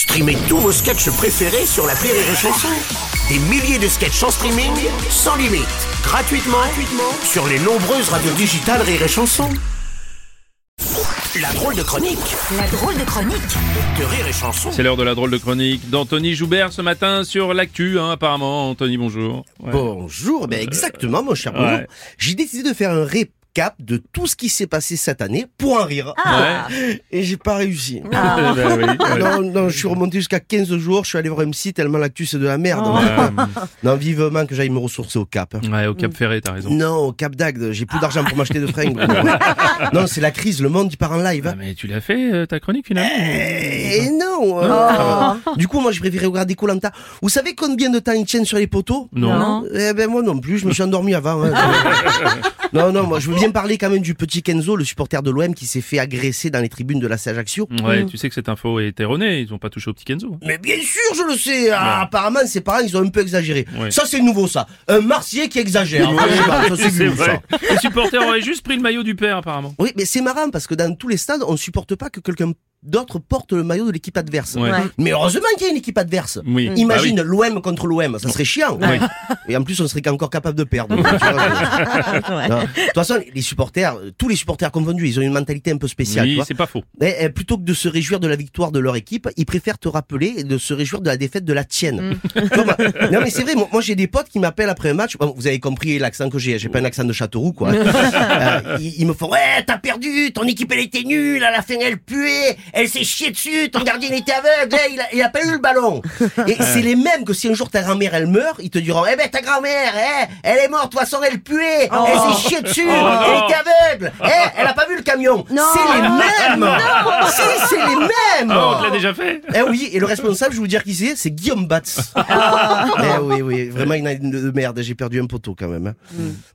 Streamez tous vos sketchs préférés sur la Rire et Chanson. Des milliers de sketchs en streaming, sans limite, gratuitement, gratuitement sur les nombreuses radios digitales Rire et Chanson. La drôle de chronique La drôle de chronique de Rire et Chanson. C'est l'heure de la drôle de chronique d'Anthony Joubert ce matin sur l'actu, hein, apparemment. Anthony, bonjour. Ouais. Bonjour, ben exactement mon cher Bruno. ouais. J'ai décidé de faire un récap de tout ce qui s'est passé cette année pour en rire. Ah, Et j'ai pas réussi. Eh ben oui, ouais. Non, non, je suis remonté jusqu'à 15 jours, je suis allé voir MC tellement l'actu c'est de la merde. Non, vivement que j'aille me ressourcer au Cap. Ouais, au Cap Ferré, t'as raison. Non, au Cap d'Agde, j'ai plus d'argent pour m'acheter de fringues. Non, c'est la crise, le monde il part en live. Ah, mais tu l'as fait, euh, ta chronique, finalement Et non euh, Du coup, moi, j'ai préféré regarder Colanta. Vous savez combien de temps ils tiennent sur les poteaux? Non. Eh ben moi non plus, je me suis endormi avant. hein. non, non, moi je veux bien parler quand même du petit Kenzo, le supporter de l'OM qui s'est fait agresser dans les tribunes de la Ajaccio. Ouais, tu sais que cette info est erronée, ils ont pas touché au petit Kenzo. hein. Mais bien sûr, je le sais. Ah, apparemment, ses parents, ils ont un peu exagéré. Ouais. Ça, c'est nouveau, ça. Un Marseillais qui exagère. Ah, je sais pas, ça, c'est C'est nouveau, ça. vrai. Les supporters auraient juste pris le maillot du père, apparemment. Oui, mais c'est marrant parce que dans tous les stades, on supporte pas que quelqu'un d'autre porte le maillot de l'équipe adverse. Ouais. Ouais. Mais heureusement qu'il y a une équipe adverse. Oui. Imagine l'OM contre l'OM, ça serait chiant. Oui. Et en plus, on serait encore capable de perdre. De toute façon, les supporters, tous les supporters confondus, ils ont une mentalité un peu spéciale. oui, c'est pas faux. Eh, eh, plutôt que de se réjouir de la victoire de leur équipe, ils préfèrent te rappeler de se réjouir de la défaite de la tienne. Comme- non mais c'est vrai, moi, moi, j'ai des potes qui m'appellent après un match. Bon, vous avez compris l'accent que j'ai, j'ai pas un accent de Châteauroux quoi. Euh, ils, ils me font ouais t'as perdu, ton équipe elle était nulle, à la fin elle puait, elle s'est chiée dessus, ton gardien était aveugle, eh, il, a, il a pas eu le ballon. Et c'est les mêmes que si un jour ta grand-mère elle meurt, ils te diront eh ben ta grand-mère, eh, elle est morte, de toute façon elle puait, elle s'est chiée dessus, elle était aveugle, eh, elle a pas vu le camion. C'est les mêmes. Si c'est les mêmes. Ah, on te l'a déjà fait Eh oui, et le responsable, je vais vous dire qui c'est, c'est Guillaume Batz. Eh oui, oui, vraiment une année de merde, j'ai perdu un poteau quand même. hein.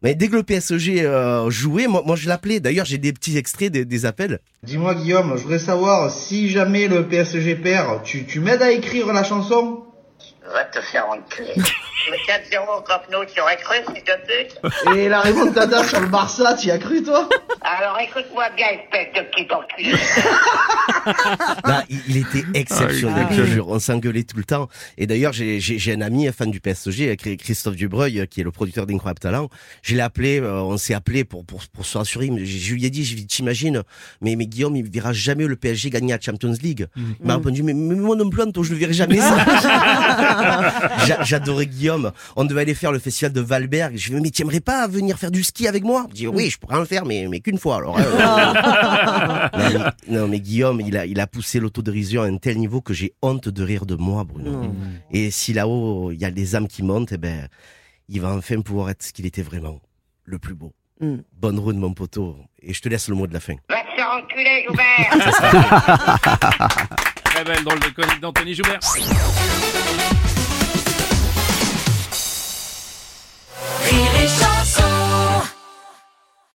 Mais dès que le PSG euh, jouait, moi, moi je l'appelais, d'ailleurs j'ai des petits extraits des, des appels. Dis-moi Guillaume, je voudrais savoir si jamais le PSG perd, tu, tu m'aides à écrire la chanson? Va te faire enculer. Le 4-0 au Camp Nou, tu aurais cru, s'il te plaît Et la remontada sur le Barça, tu y as cru toi? Alors écoute-moi bien, espèce de petit enculé. Là, il, était exceptionnel, Ah, je te jure, on s'engueulait tout le temps. Et d'ailleurs, j'ai un ami, un fan du PSG, Christophe Dubreuil, euh, qui est le producteur d'Incroyable Talent. Je l'ai appelé, euh, on s'est appelé pour, pour, pour se rassurer. Je, lui ai dit, t'imagines, mais, mais Guillaume, il verra jamais le PSG gagner la Champions League. Il m'a répondu, mais, mais moi non plus, Anto, je le verrai jamais ça. J'adorais Guillaume. On devait aller faire le festival de Valberg. Je lui ai dit, mais t'aimerais pas venir faire du ski avec moi? Il dit, oui, je pourrais en faire, mais, mais qu'une fois, alors. hein. non, mais- non, mais Guillaume, il a, il a poussé l'autodérision à un tel niveau que j'ai honte de rire de moi, Bruno. Et si là-haut, il y a des âmes qui montent, eh ben, il va enfin pouvoir être ce qu'il était vraiment. Le plus beau. Bonne route, mon poteau. Et je te laisse le mot de la fin. Va te faire enculer, Joubert Très belle drôle de chronique d'Anthony Joubert.